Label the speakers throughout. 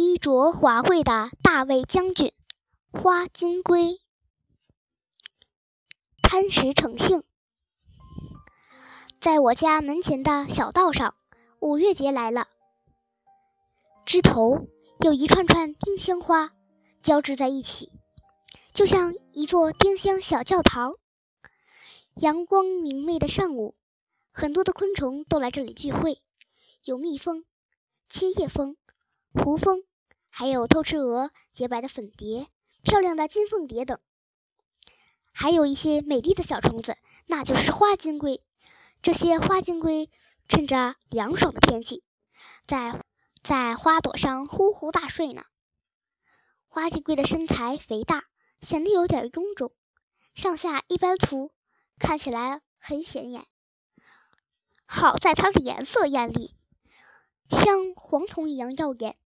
Speaker 1: 衣着华贵的大卫将军花金龟，贪食成性。在我家门前的小道上，五月节来了。枝头有一串串丁香花交织在一起，就像一座丁香小教堂。阳光明媚的上午，很多的昆虫都来这里聚会，有蜜蜂、切叶蜂、胡蜂。还有偷吃蛾、洁白的粉蝶、漂亮的金凤蝶等，还有一些美丽的小虫子，那就是花金龟。这些花金龟趁着凉爽的天气，在在花朵上呼呼大睡呢。花金龟的身材肥大，显得有点臃肿，上下一般粗，看起来很显眼。好在它的颜色艳丽，像黄铜一样耀眼。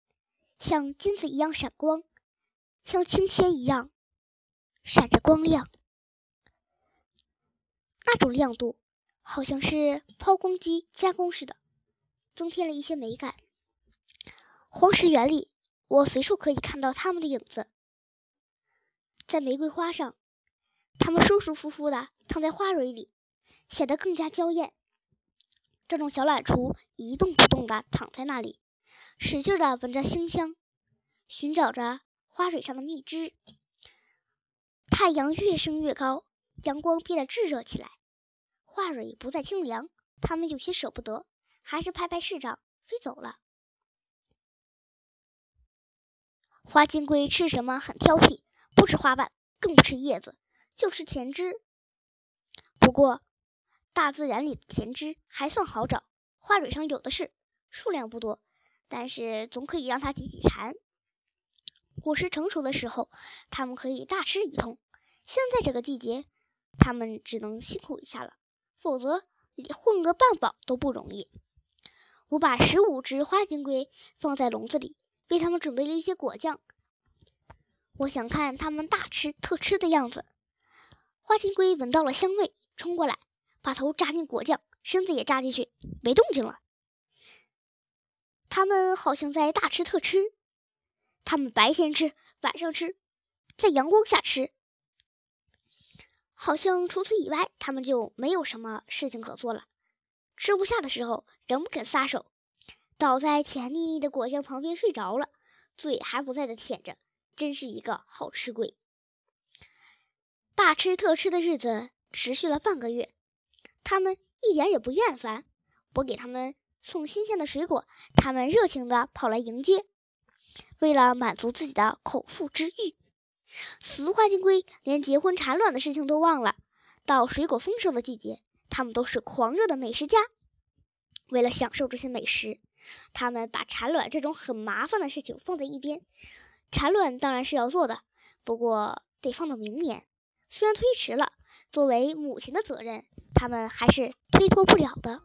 Speaker 1: 像金子一样闪光，像青铅一样闪着光亮。那种亮度，好像是抛光机加工似的，增添了一些美感。黄石园里，我随处可以看到它们的影子，在玫瑰花上，它们舒舒服服地躺在花蕊里，显得更加娇艳。这种小懒雏一动不动地躺在那里。使劲地闻着馨香，寻找着花蕊上的蜜汁。太阳越升越高，阳光变得炙热起来，花蕊不再清凉，它们有些舍不得，还是拍拍翅膀飞走了。花金龟吃什么很挑剔，不吃花瓣，更不吃叶子，就吃甜汁。不过，大自然里的甜汁还算好找，花蕊上有的是，数量不多。但是总可以让它解解馋。果实成熟的时候，它们可以大吃一通。现在这个季节，它们只能辛苦一下了，否则混个半饱都不容易。我把十五只花金龟放在笼子里，为它们准备了一些果酱。我想看它们大吃特吃的样子。花金龟闻到了香味，冲过来，把头扎进果酱，身子也扎进去，没动静了。他们好像在大吃特吃，他们白天吃，晚上吃，在阳光下吃，好像除此以外，他们就没有什么事情可做了。吃不下的时候，仍不肯撒手，倒在甜腻腻的果酱旁边睡着了，嘴还不在的舔着，真是一个好吃鬼。大吃特吃的日子持续了半个月，他们一点也不厌烦，我给他们。送新鲜的水果，他们热情地跑来迎接。为了满足自己的口腹之欲，雌花金龟连结婚产卵的事情都忘了。到水果丰收的季节，他们都是狂热的美食家。为了享受这些美食，他们把产卵这种很麻烦的事情放在一边。产卵当然是要做的，不过得放到明年。虽然推迟了，作为母亲的责任，他们还是推脱不了的。